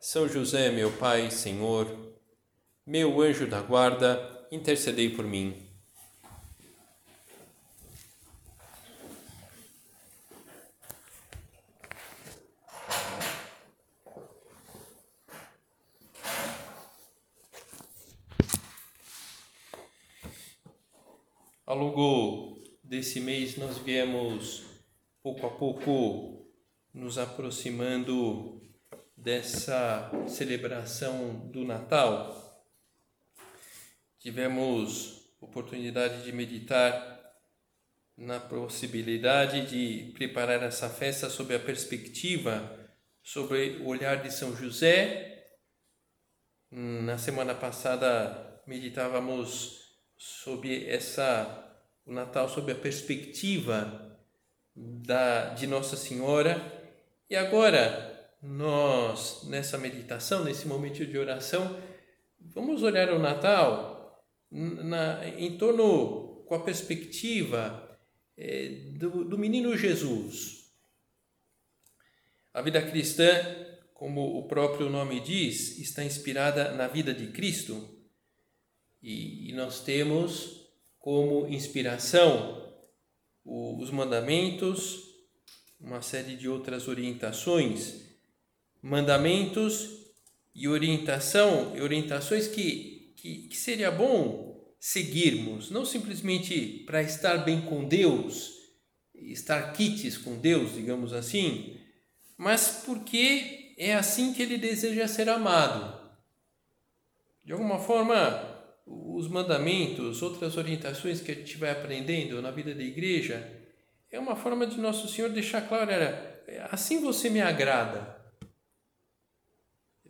são José, meu Pai, Senhor, meu anjo da guarda, intercedei por mim. Ao longo desse mês, nós viemos pouco a pouco nos aproximando dessa celebração do Natal, tivemos oportunidade de meditar na possibilidade de preparar essa festa sob a perspectiva, sobre o olhar de São José. Na semana passada meditávamos sobre essa o Natal sob a perspectiva da de Nossa Senhora. E agora nós, nessa meditação, nesse momento de oração, vamos olhar o Natal na, em torno com a perspectiva é, do, do menino Jesus. A vida cristã, como o próprio nome diz, está inspirada na vida de Cristo e, e nós temos como inspiração os mandamentos, uma série de outras orientações mandamentos e orientação, orientações que, que, que seria bom seguirmos, não simplesmente para estar bem com Deus, estar quites com Deus, digamos assim, mas porque é assim que ele deseja ser amado. De alguma forma, os mandamentos, outras orientações que a gente vai aprendendo na vida da igreja, é uma forma de Nosso Senhor deixar claro, era, assim você me agrada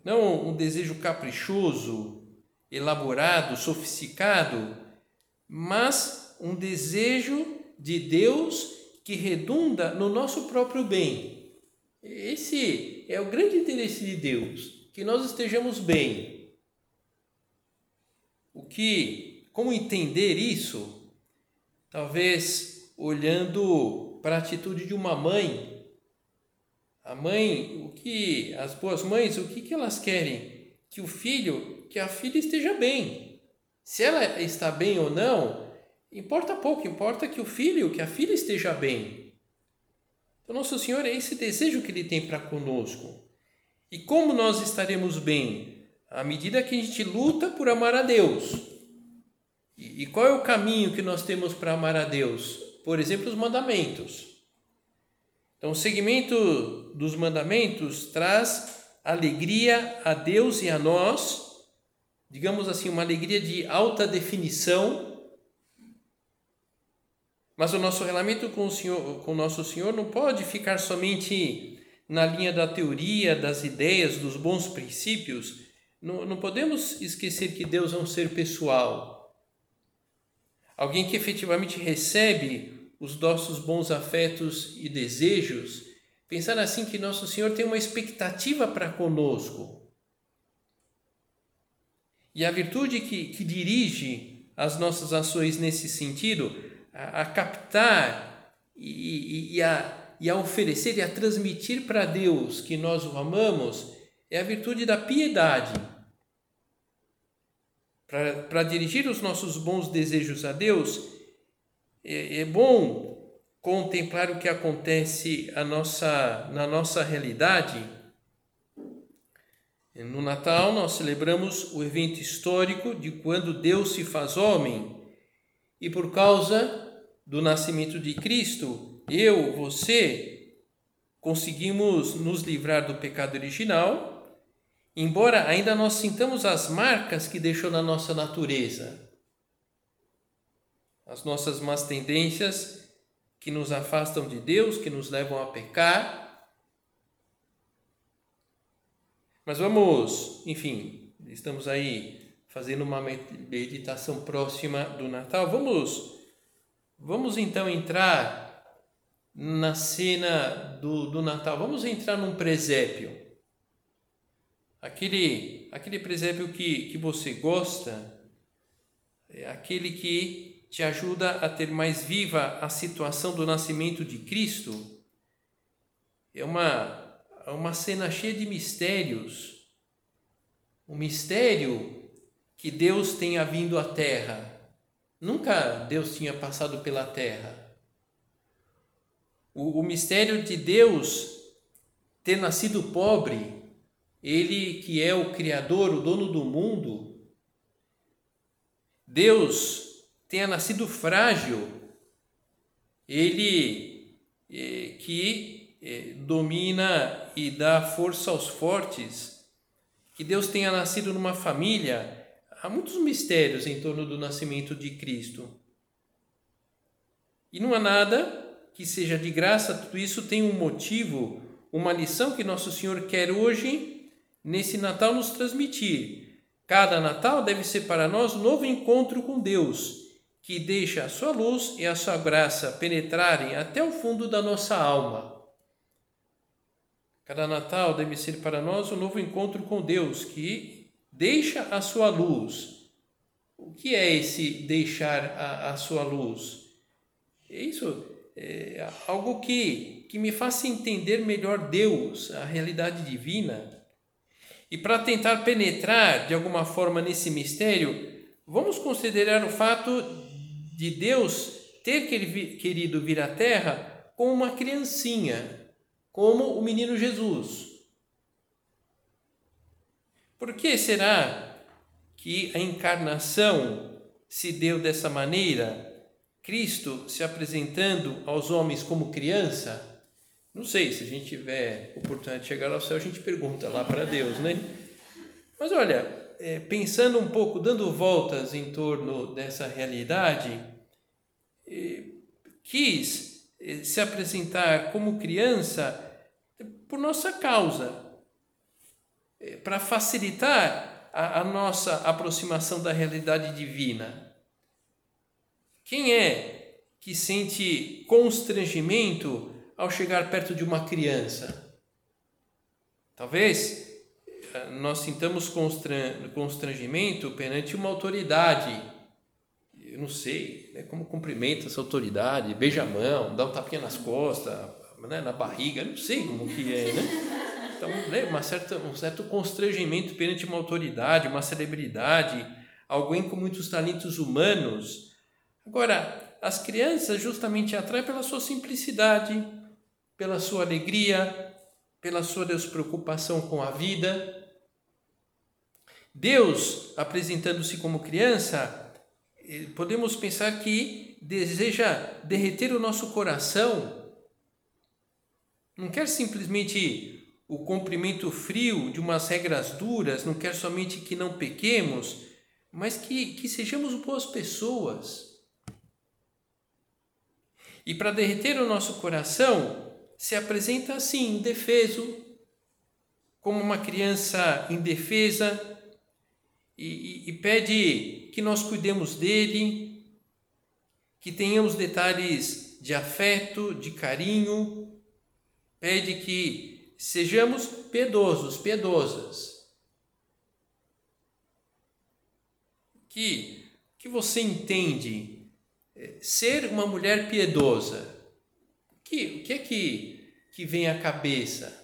não um desejo caprichoso, elaborado, sofisticado, mas um desejo de Deus que redunda no nosso próprio bem. Esse é o grande interesse de Deus, que nós estejamos bem. O que, como entender isso? Talvez olhando para a atitude de uma mãe a mãe, o que as boas mães, o que, que elas querem? Que o filho, que a filha esteja bem. Se ela está bem ou não, importa pouco, importa que o filho, que a filha esteja bem. Então, Nosso Senhor é esse desejo que Ele tem para conosco. E como nós estaremos bem? À medida que a gente luta por amar a Deus. E, e qual é o caminho que nós temos para amar a Deus? Por exemplo, os mandamentos. Então, o segmento dos mandamentos traz alegria a Deus e a nós, digamos assim, uma alegria de alta definição. Mas o nosso relacionamento com o Senhor, com o nosso Senhor não pode ficar somente na linha da teoria, das ideias, dos bons princípios. Não, não podemos esquecer que Deus é um ser pessoal. Alguém que efetivamente recebe os nossos bons afetos e desejos, pensar assim que Nosso Senhor tem uma expectativa para conosco. E a virtude que, que dirige as nossas ações nesse sentido, a, a captar e, e, a, e a oferecer e a transmitir para Deus que nós o amamos, é a virtude da piedade. Para dirigir os nossos bons desejos a Deus, é, é bom contemplar o que acontece nossa, na nossa realidade. No Natal, nós celebramos o evento histórico de quando Deus se faz homem e, por causa do nascimento de Cristo, eu, você, conseguimos nos livrar do pecado original, embora ainda nós sintamos as marcas que deixou na nossa natureza as nossas más tendências que nos afastam de Deus, que nos levam a pecar. Mas vamos, enfim, estamos aí fazendo uma meditação próxima do Natal. Vamos, vamos então entrar na cena do, do Natal. Vamos entrar num presépio. Aquele, aquele presépio que, que você gosta, é aquele que te ajuda a ter mais viva a situação do nascimento de Cristo. É uma, é uma cena cheia de mistérios. O mistério que Deus tenha vindo à terra. Nunca Deus tinha passado pela terra. O, o mistério de Deus ter nascido pobre, Ele que é o Criador, o dono do mundo, Deus tenha nascido frágil, Ele é, que é, domina e dá força aos fortes, que Deus tenha nascido numa família, há muitos mistérios em torno do nascimento de Cristo. E não há nada que seja de graça, tudo isso tem um motivo, uma lição que Nosso Senhor quer hoje, nesse Natal, nos transmitir. Cada Natal deve ser para nós um novo encontro com Deus, que deixa a sua luz e a sua graça penetrarem até o fundo da nossa alma. Cada Natal deve ser para nós um novo encontro com Deus, que deixa a sua luz. O que é esse deixar a, a sua luz? É isso é, algo que, que me faça entender melhor Deus, a realidade divina. E para tentar penetrar de alguma forma nesse mistério, vamos considerar o fato de Deus ter querido vir à Terra como uma criancinha, como o menino Jesus. Por que será que a encarnação se deu dessa maneira? Cristo se apresentando aos homens como criança, não sei, se a gente tiver oportunidade de chegar ao céu, a gente pergunta lá para Deus, né? Mas olha, é, pensando um pouco, dando voltas em torno dessa realidade, quis é, se apresentar como criança por nossa causa, é, para facilitar a, a nossa aproximação da realidade divina. Quem é que sente constrangimento ao chegar perto de uma criança? Talvez eh, nós sintamos constrangimento perante uma autoridade. Eu não sei né, como cumprimenta essa autoridade, beija a mão, dá um tapinha nas costas, né, na barriga, não sei como que é, né? Então, né, uma certa, um certo constrangimento perante uma autoridade, uma celebridade, alguém com muitos talentos humanos Agora, as crianças justamente atraem pela sua simplicidade, pela sua alegria, pela sua despreocupação com a vida. Deus, apresentando-se como criança, podemos pensar que deseja derreter o nosso coração. Não quer simplesmente o cumprimento frio de umas regras duras, não quer somente que não pequemos, mas que, que sejamos boas pessoas e para derreter o nosso coração, se apresenta assim, indefeso, como uma criança indefesa, e, e, e pede que nós cuidemos dele, que tenhamos detalhes de afeto, de carinho, pede que sejamos piedosos, piedosas. Que, que você entende ser uma mulher piedosa, que, o que é que, que vem à cabeça?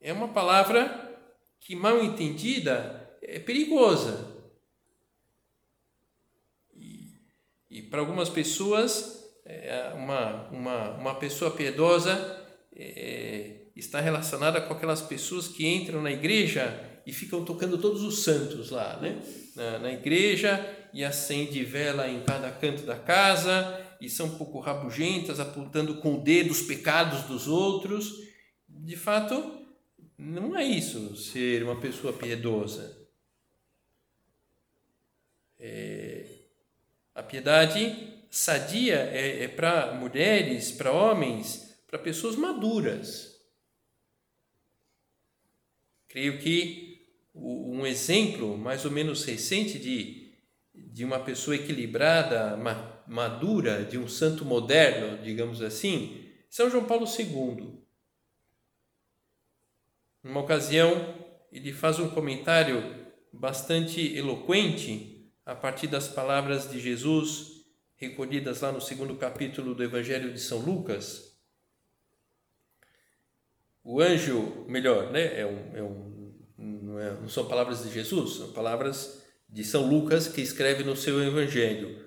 É uma palavra que, mal entendida, é perigosa. E, e para algumas pessoas, é uma, uma, uma pessoa piedosa é, está relacionada com aquelas pessoas que entram na igreja e ficam tocando todos os santos lá, né? Na, na igreja e acende vela em cada canto da casa e são um pouco rabugentas, apontando com o dedo os pecados dos outros. De fato, não é isso ser uma pessoa piedosa. É, a piedade sadia é, é para mulheres, para homens, para pessoas maduras Creio que um exemplo mais ou menos recente de, de uma pessoa equilibrada, madura, de um santo moderno, digamos assim, São João Paulo II. Numa ocasião, ele faz um comentário bastante eloquente a partir das palavras de Jesus recolhidas lá no segundo capítulo do Evangelho de São Lucas. O anjo, melhor, né? É um, é um, não, é, não são palavras de Jesus, são palavras de São Lucas que escreve no seu Evangelho.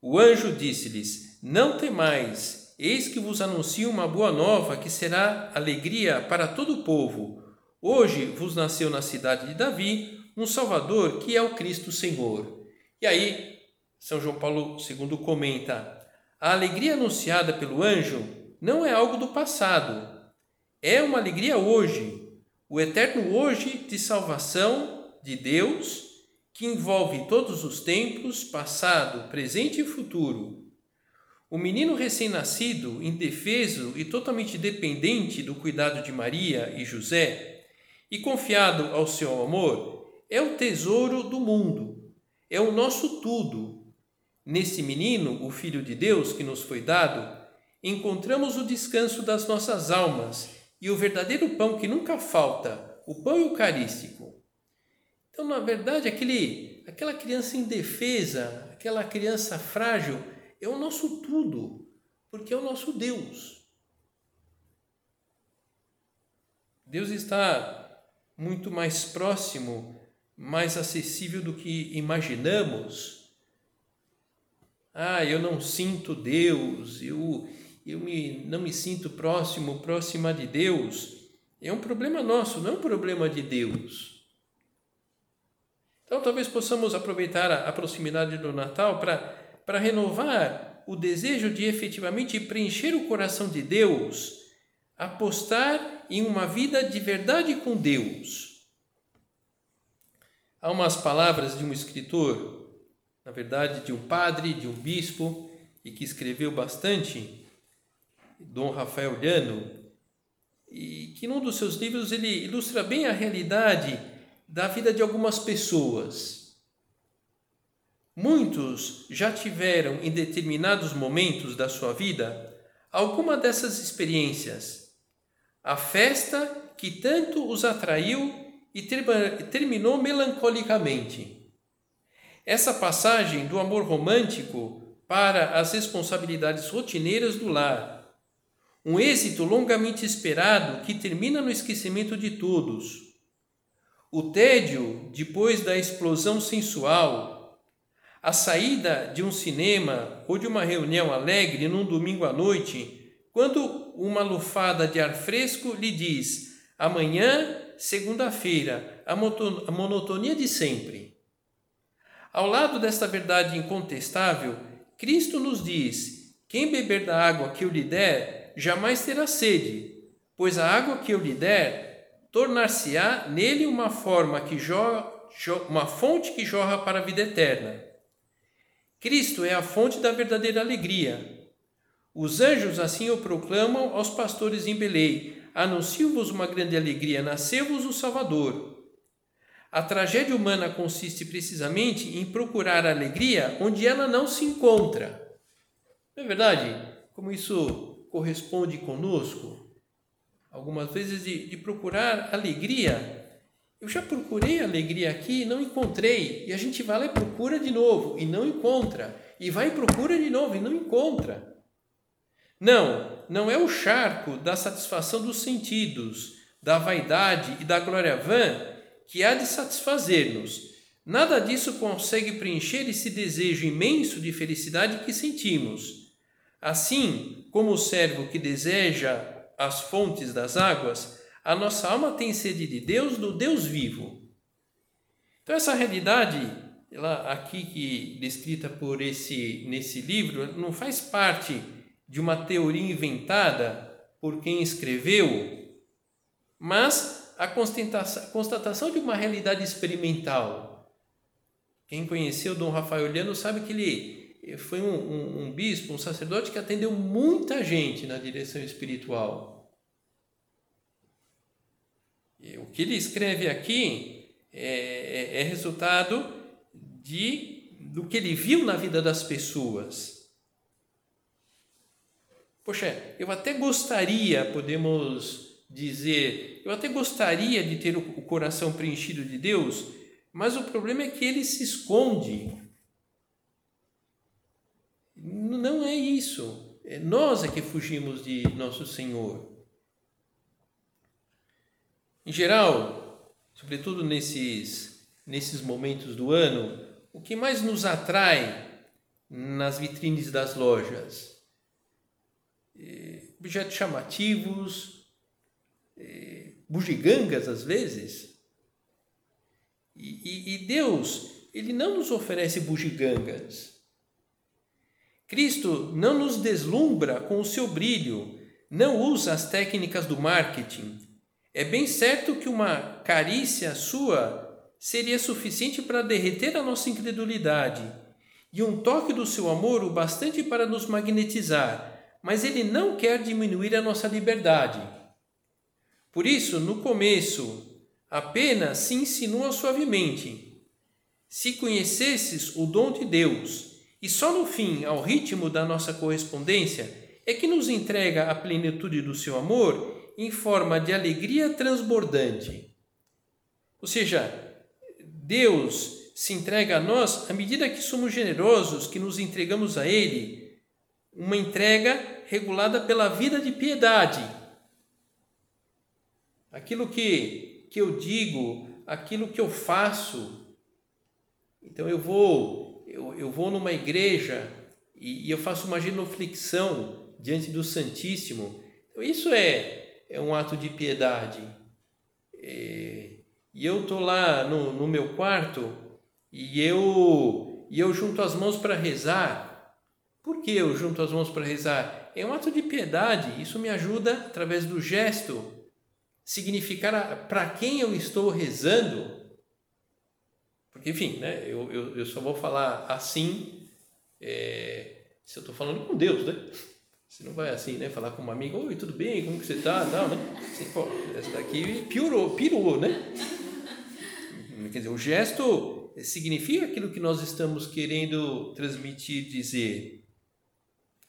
O anjo disse-lhes: Não temais, eis que vos anuncio uma boa nova que será alegria para todo o povo. Hoje vos nasceu na cidade de Davi um Salvador que é o Cristo Senhor. E aí, São João Paulo II comenta: a alegria anunciada pelo anjo não é algo do passado, é uma alegria hoje, o eterno hoje de salvação de Deus que envolve todos os tempos, passado, presente e futuro. O menino recém-nascido, indefeso e totalmente dependente do cuidado de Maria e José, e confiado ao seu amor, é o tesouro do mundo, é o nosso tudo. Nesse menino, o Filho de Deus que nos foi dado, encontramos o descanso das nossas almas e o verdadeiro pão que nunca falta, o pão eucarístico. Então, na verdade, aquele, aquela criança indefesa, aquela criança frágil, é o nosso tudo, porque é o nosso Deus. Deus está muito mais próximo mais acessível do que imaginamos. Ah, eu não sinto Deus, eu, eu me, não me sinto próximo, próxima de Deus. É um problema nosso, não é um problema de Deus. Então, talvez possamos aproveitar a, a proximidade do Natal para renovar o desejo de efetivamente preencher o coração de Deus, apostar em uma vida de verdade com Deus Há umas palavras de um escritor, na verdade, de um padre, de um bispo, e que escreveu bastante, Dom Rafael Llano, e que num dos seus livros ele ilustra bem a realidade da vida de algumas pessoas. Muitos já tiveram em determinados momentos da sua vida alguma dessas experiências. A festa que tanto os atraiu e terminou melancolicamente. Essa passagem do amor romântico para as responsabilidades rotineiras do lar, um êxito longamente esperado que termina no esquecimento de todos. O tédio depois da explosão sensual, a saída de um cinema ou de uma reunião alegre num domingo à noite, quando uma lufada de ar fresco lhe diz: amanhã segunda-feira, a monotonia de sempre. Ao lado desta verdade incontestável, Cristo nos diz: quem beber da água que eu lhe der, jamais terá sede, pois a água que eu lhe der tornar-se-á nele uma forma que uma fonte que jorra para a vida eterna. Cristo é a fonte da verdadeira alegria. Os anjos assim o proclamam aos pastores em Belém, anuncio-vos uma grande alegria, nasceu-vos o Salvador. A tragédia humana consiste precisamente em procurar a alegria onde ela não se encontra. Não é verdade? Como isso corresponde conosco? Algumas vezes de, de procurar alegria. Eu já procurei alegria aqui e não encontrei. E a gente vai lá e procura de novo e não encontra. E vai e procura de novo e não encontra. Não, não é o charco da satisfação dos sentidos, da vaidade e da glória vã que há de satisfazer-nos. Nada disso consegue preencher esse desejo imenso de felicidade que sentimos. Assim como o servo que deseja as fontes das águas, a nossa alma tem sede de Deus, do Deus vivo. Então essa realidade, ela aqui que descrita por esse nesse livro, não faz parte de uma teoria inventada por quem escreveu, mas a constatação de uma realidade experimental. Quem conheceu Dom Rafael Liano sabe que ele foi um, um, um bispo, um sacerdote que atendeu muita gente na direção espiritual. O que ele escreve aqui é, é, é resultado de do que ele viu na vida das pessoas. Poxa, eu até gostaria, podemos dizer, eu até gostaria de ter o coração preenchido de Deus, mas o problema é que ele se esconde. Não é isso. É nós é que fugimos de nosso Senhor. Em geral, sobretudo nesses, nesses momentos do ano, o que mais nos atrai nas vitrines das lojas? É, objetos chamativos, é, bugigangas às vezes. E, e, e Deus, Ele não nos oferece bugigangas. Cristo não nos deslumbra com o seu brilho, não usa as técnicas do marketing. É bem certo que uma carícia sua seria suficiente para derreter a nossa incredulidade, e um toque do seu amor o bastante para nos magnetizar, mas ele não quer diminuir a nossa liberdade. Por isso, no começo, apenas se insinua suavemente. Se conhecesses o dom de Deus, e só no fim, ao ritmo da nossa correspondência, é que nos entrega a plenitude do seu amor em forma de alegria transbordante. Ou seja, Deus se entrega a nós à medida que somos generosos, que nos entregamos a Ele, uma entrega regulada pela vida de piedade. Aquilo que, que eu digo, aquilo que eu faço. Então eu vou, eu, eu vou numa igreja e, e eu faço uma genuflexão diante do Santíssimo. Então, isso é, é um ato de piedade. É, e eu tô lá no, no meu quarto e eu e eu junto as mãos para rezar. Por que eu junto as mãos para rezar? É um ato de piedade. Isso me ajuda através do gesto significar para quem eu estou rezando. Porque, enfim, né, eu, eu, eu só vou falar assim é, se eu estou falando com Deus, né? Você não vai assim, né? Falar com uma amiga, oi, tudo bem? Como que você está? Tal, né? Assim, pô, essa daqui piorou, pirou, né? Quer dizer, o gesto significa aquilo que nós estamos querendo transmitir, dizer.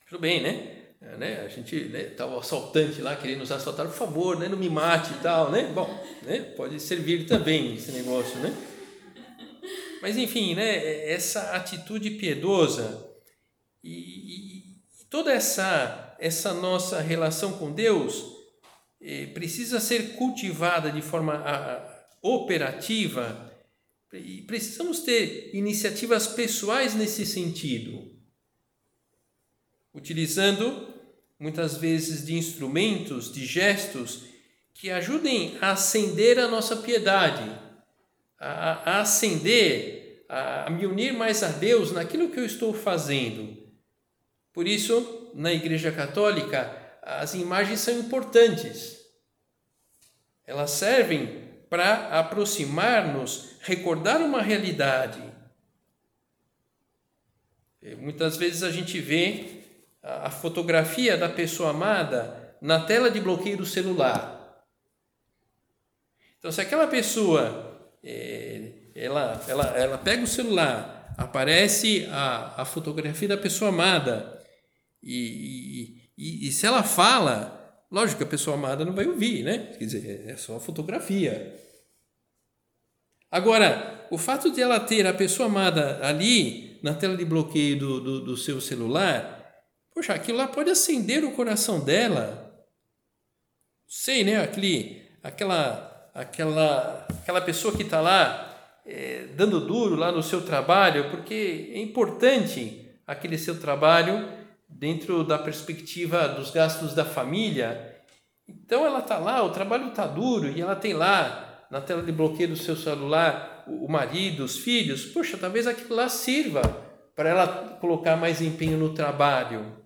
Tudo bem, né? É, né? A gente né, o assaltante lá querendo nos assaltar, por favor, né? não me mate e tal, né? Bom, né? pode servir também esse negócio, né? Mas enfim, né? Essa atitude piedosa e, e, toda essa essa nossa relação com Deus eh, precisa ser cultivada de forma a, operativa, e precisamos ter iniciativas pessoais nesse sentido, utilizando muitas vezes de instrumentos, de gestos que ajudem a acender a nossa piedade, a, a acender, a, a me unir mais a Deus naquilo que eu estou fazendo. Por isso, na Igreja Católica, as imagens são importantes. Elas servem para aproximar-nos, recordar uma realidade. Muitas vezes a gente vê a fotografia da pessoa amada na tela de bloqueio do celular. Então, se aquela pessoa é, ela, ela, ela pega o celular, aparece a, a fotografia da pessoa amada, e, e, e se ela fala, Lógico que a pessoa amada não vai ouvir, né? Quer dizer, é só fotografia. Agora, o fato de ela ter a pessoa amada ali na tela de bloqueio do, do, do seu celular, poxa, aquilo lá pode acender o coração dela. Sei, né? Aquele, aquela, aquela, aquela pessoa que está lá é, dando duro lá no seu trabalho, porque é importante aquele seu trabalho dentro da perspectiva dos gastos da família. Então ela está lá, o trabalho está duro e ela tem lá na tela de bloqueio do seu celular o marido, os filhos. Poxa, talvez aquilo lá sirva para ela colocar mais empenho no trabalho.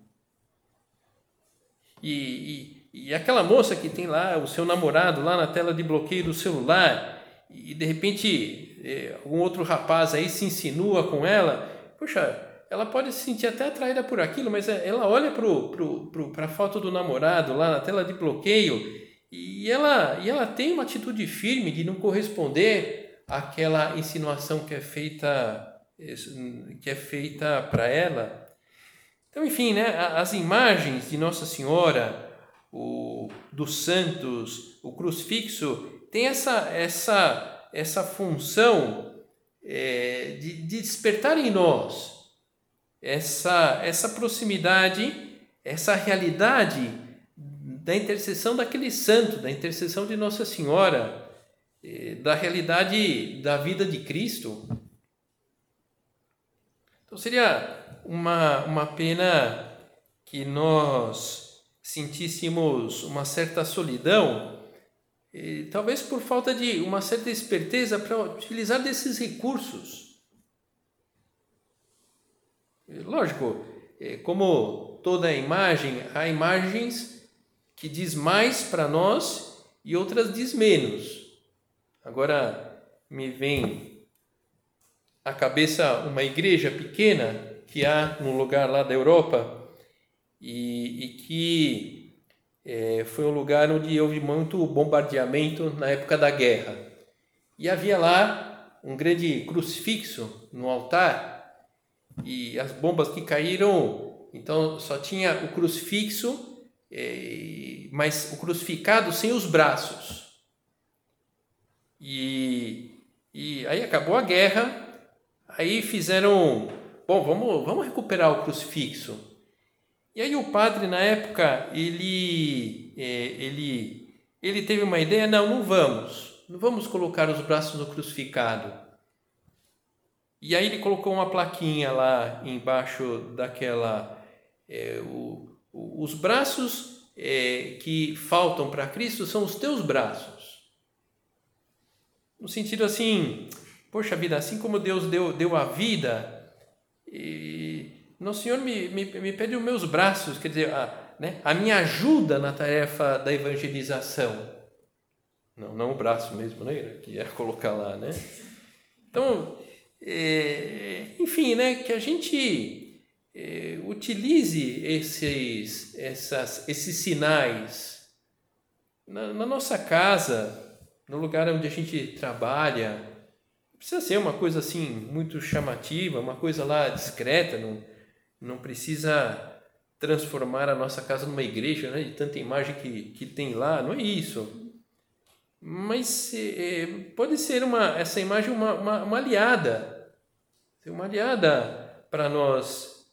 E, e, e aquela moça que tem lá o seu namorado lá na tela de bloqueio do celular e de repente eh, algum outro rapaz aí se insinua com ela, poxa, ela pode se sentir até atraída por aquilo, mas é, ela olha para a foto do namorado lá na tela de bloqueio e, ela, e ela tem uma atitude firme de não corresponder àquela insinuação que é feita que é feita para ela. Então, enfim, né, as imagens de Nossa Senhora, o, dos santos, o crucifixo, tem essa, essa, essa função é, de, de despertar em nós essa, essa proximidade, essa realidade da intercessão daquele santo, da intercessão de Nossa Senhora, é, da realidade da vida de Cristo. Então seria uma, uma pena que nós sentíssemos uma certa solidão, e, talvez por falta de uma certa esperteza para utilizar desses recursos. Lógico, é, como toda imagem, há imagens que diz mais para nós e outras diz menos. Agora me vem à cabeça uma igreja pequena que há num lugar lá da Europa e, e que é, foi um lugar onde houve muito bombardeamento na época da guerra. E havia lá um grande crucifixo no altar e as bombas que caíram, então só tinha o crucifixo, é, mas o crucificado sem os braços. E, e aí acabou a guerra Aí fizeram, bom, vamos, vamos recuperar o crucifixo. E aí o padre na época ele é, ele ele teve uma ideia, não, não vamos, não vamos colocar os braços no crucificado. E aí ele colocou uma plaquinha lá embaixo daquela é, o, os braços é, que faltam para Cristo são os teus braços. No sentido assim, Poxa vida, assim como Deus deu, deu a vida, e Nosso Senhor me, me, me pede os meus braços, quer dizer, a, né, a minha ajuda na tarefa da evangelização. Não, não o braço mesmo, né? Que é colocar lá, né? Então, é, enfim, né? Que a gente é, utilize esses, essas, esses sinais na, na nossa casa, no lugar onde a gente trabalha, precisa ser uma coisa assim muito chamativa, uma coisa lá discreta, não, não precisa transformar a nossa casa numa igreja, né, de tanta imagem que, que tem lá, não é isso. Mas é, pode ser uma, essa imagem uma, uma, uma aliada, uma aliada para nós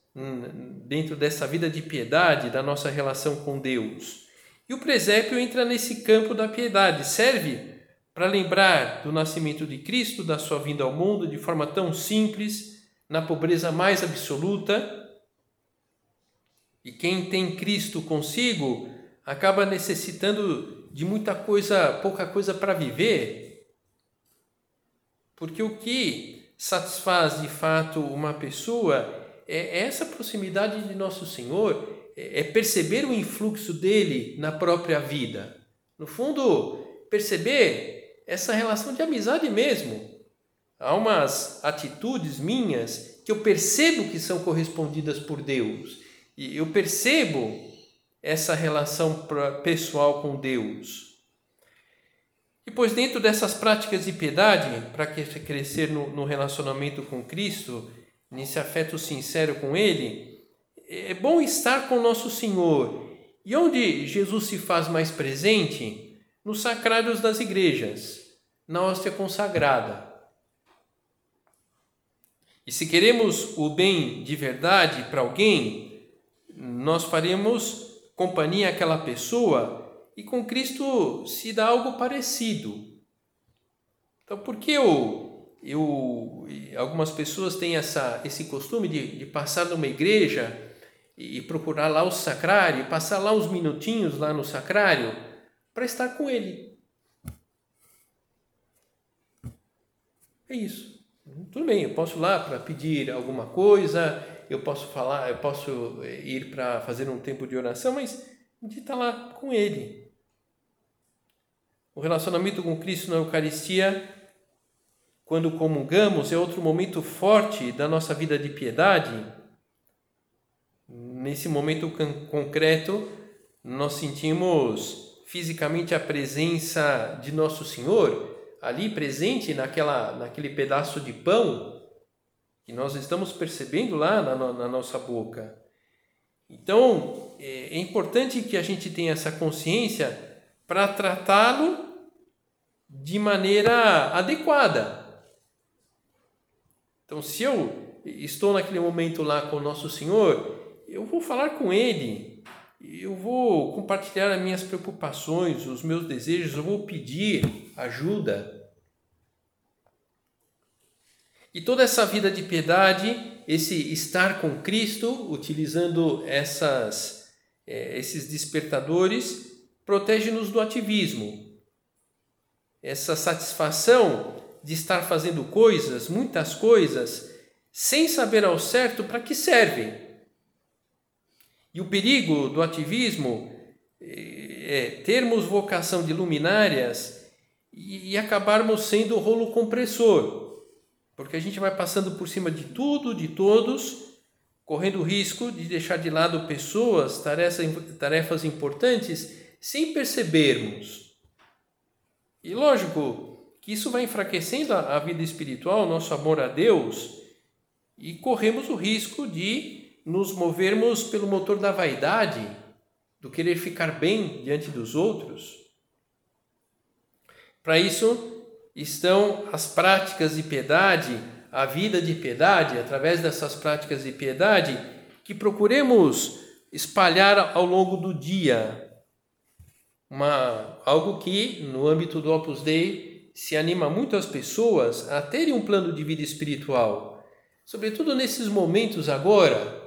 dentro dessa vida de piedade, da nossa relação com Deus. E o presépio entra nesse campo da piedade, serve para lembrar do nascimento de Cristo, da sua vinda ao mundo de forma tão simples, na pobreza mais absoluta. E quem tem Cristo consigo acaba necessitando de muita coisa, pouca coisa para viver. Porque o que satisfaz de fato uma pessoa é essa proximidade de Nosso Senhor, é perceber o influxo dele na própria vida. No fundo, perceber essa relação de amizade mesmo. Há umas atitudes minhas que eu percebo que são correspondidas por Deus. E eu percebo essa relação pessoal com Deus. E pois dentro dessas práticas de piedade, para crescer no, no relacionamento com Cristo, nesse afeto sincero com Ele, é bom estar com nosso Senhor. E onde Jesus se faz mais presente? Nos sacrários das igrejas na hóstia consagrada. E se queremos o bem de verdade para alguém, nós faremos companhia àquela pessoa e com Cristo se dá algo parecido. Então, por que eu, eu algumas pessoas têm essa, esse costume de, de passar numa igreja e procurar lá o sacrário, passar lá uns minutinhos lá no sacrário para estar com ele? É isso. Tudo bem, eu posso ir lá para pedir alguma coisa, eu posso falar, eu posso eh, ir para fazer um tempo de oração, mas de estar lá com Ele. O relacionamento com Cristo na Eucaristia, quando comungamos, é outro momento forte da nossa vida de piedade. Nesse momento concreto, nós sentimos fisicamente a presença de Nosso Senhor, ali presente naquela, naquele pedaço de pão que nós estamos percebendo lá na, na nossa boca. Então, é, é importante que a gente tenha essa consciência para tratá-lo de maneira adequada. Então, se eu estou naquele momento lá com o nosso Senhor, eu vou falar com Ele, eu vou compartilhar as minhas preocupações, os meus desejos, eu vou pedir ajuda. E toda essa vida de piedade, esse estar com Cristo, utilizando essas, é, esses despertadores, protege-nos do ativismo. Essa satisfação de estar fazendo coisas, muitas coisas, sem saber ao certo para que servem. E o perigo do ativismo é termos vocação de luminárias e acabarmos sendo rolo compressor, porque a gente vai passando por cima de tudo, de todos, correndo o risco de deixar de lado pessoas, tarefas, tarefas importantes, sem percebermos. E lógico que isso vai enfraquecendo a vida espiritual, nosso amor a Deus, e corremos o risco de nos movermos pelo motor da vaidade, do querer ficar bem diante dos outros. Para isso estão as práticas de piedade, a vida de piedade, através dessas práticas de piedade, que procuremos espalhar ao longo do dia. Uma, algo que, no âmbito do Opus Dei, se anima muito as pessoas a terem um plano de vida espiritual sobretudo nesses momentos agora,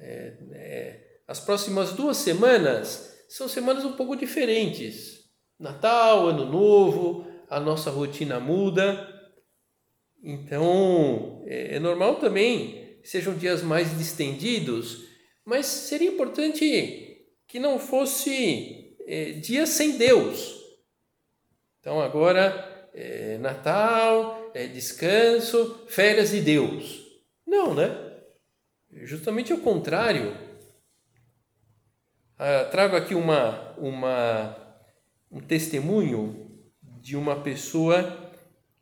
é, é, as próximas duas semanas são semanas um pouco diferentes. Natal, Ano Novo, a nossa rotina muda. Então, é, é normal também sejam dias mais distendidos, mas seria importante que não fosse é, dias sem Deus. Então, agora, é, Natal, é, descanso, férias de Deus. Não, né? Justamente o contrário. Ah, trago aqui uma, uma, um testemunho de uma pessoa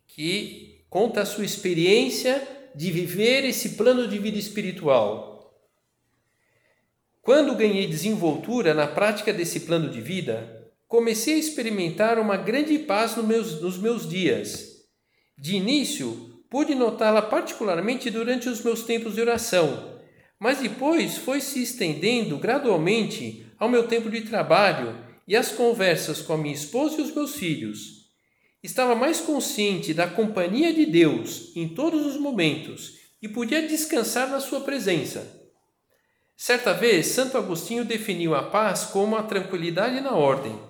que conta a sua experiência de viver esse plano de vida espiritual. Quando ganhei desenvoltura na prática desse plano de vida, comecei a experimentar uma grande paz nos meus, nos meus dias de início, pude notá-la particularmente durante os meus tempos de oração, mas depois foi se estendendo gradualmente ao meu tempo de trabalho e às conversas com a minha esposa e os meus filhos. Estava mais consciente da companhia de Deus em todos os momentos e podia descansar na sua presença. Certa vez, Santo Agostinho definiu a paz como a tranquilidade na ordem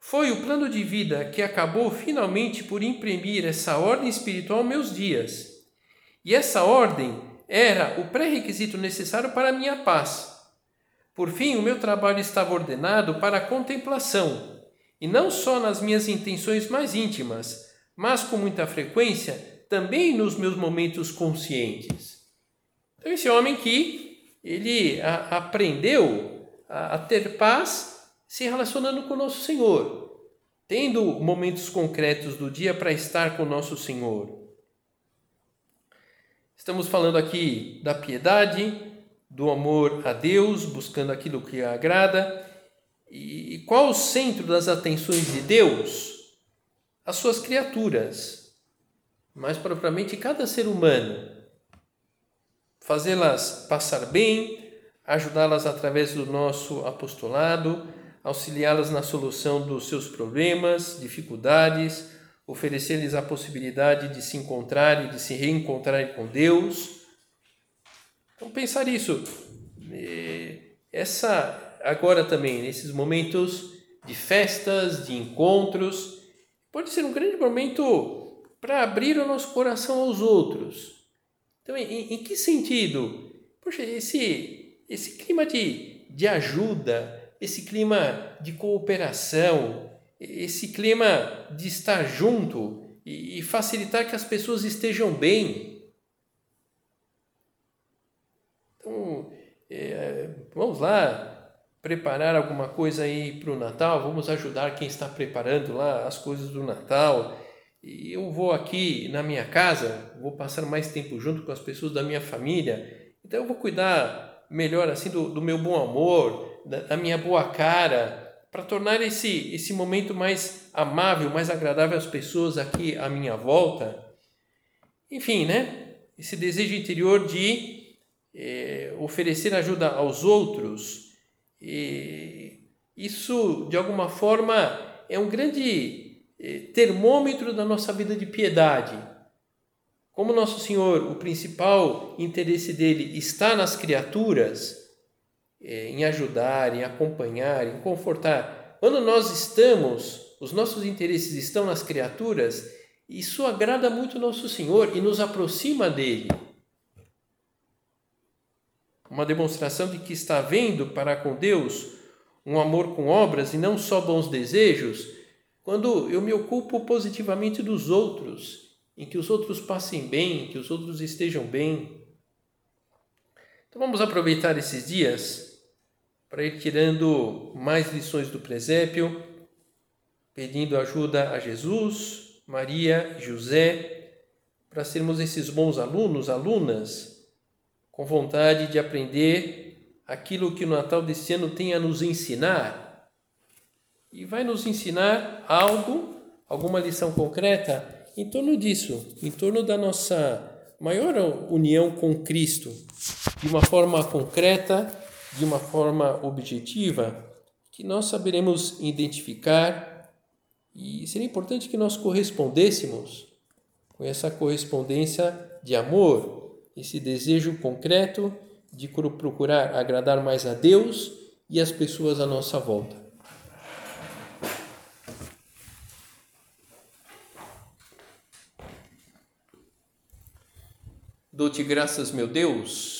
foi o plano de vida que acabou finalmente por imprimir essa ordem espiritual meus dias. E essa ordem era o pré-requisito necessário para a minha paz. Por fim, o meu trabalho estava ordenado para a contemplação, e não só nas minhas intenções mais íntimas, mas com muita frequência também nos meus momentos conscientes. Então, esse homem que ele a, aprendeu a, a ter paz se relacionando com o nosso Senhor, tendo momentos concretos do dia para estar com o nosso Senhor. Estamos falando aqui da piedade, do amor a Deus, buscando aquilo que agrada. E qual o centro das atenções de Deus? As suas criaturas, mais propriamente cada ser humano. Fazê-las passar bem, ajudá-las através do nosso apostolado, auxiliá-las na solução dos seus problemas, dificuldades, oferecer-lhes a possibilidade de se encontrar e de se reencontrar com Deus. Então, pensar isso. É, essa, agora também, nesses momentos de festas, de encontros, pode ser um grande momento para abrir o nosso coração aos outros. Então, em, em que sentido? Poxa, esse, esse clima de, de ajuda, esse clima de cooperação, esse clima de estar junto e facilitar que as pessoas estejam bem. Então, é, vamos lá, preparar alguma coisa aí para o Natal, vamos ajudar quem está preparando lá as coisas do Natal. E eu vou aqui na minha casa, vou passar mais tempo junto com as pessoas da minha família, então eu vou cuidar melhor assim do, do meu bom amor, da, da minha boa cara, para tornar esse, esse momento mais amável, mais agradável às pessoas aqui à minha volta. Enfim, né? Esse desejo interior de é, oferecer ajuda aos outros. E isso, de alguma forma, é um grande é, termômetro da nossa vida de piedade. Como Nosso Senhor, o principal interesse dele está nas criaturas, em ajudar, em acompanhar, em confortar. Quando nós estamos, os nossos interesses estão nas criaturas, isso agrada muito Nosso Senhor e nos aproxima dele. Uma demonstração de que está vendo para com Deus um amor com obras e não só bons desejos, quando eu me ocupo positivamente dos outros, em que os outros passem bem, que os outros estejam bem. Então vamos aproveitar esses dias para ir tirando mais lições do presépio, pedindo ajuda a Jesus, Maria e José, para sermos esses bons alunos, alunas, com vontade de aprender aquilo que o Natal desse ano tem a nos ensinar. E vai nos ensinar algo, alguma lição concreta em torno disso, em torno da nossa maior união com Cristo, de uma forma concreta de uma forma objetiva que nós saberemos identificar e seria importante que nós correspondêssemos com essa correspondência de amor, esse desejo concreto de procurar agradar mais a Deus e as pessoas à nossa volta. Dou-te graças, meu Deus,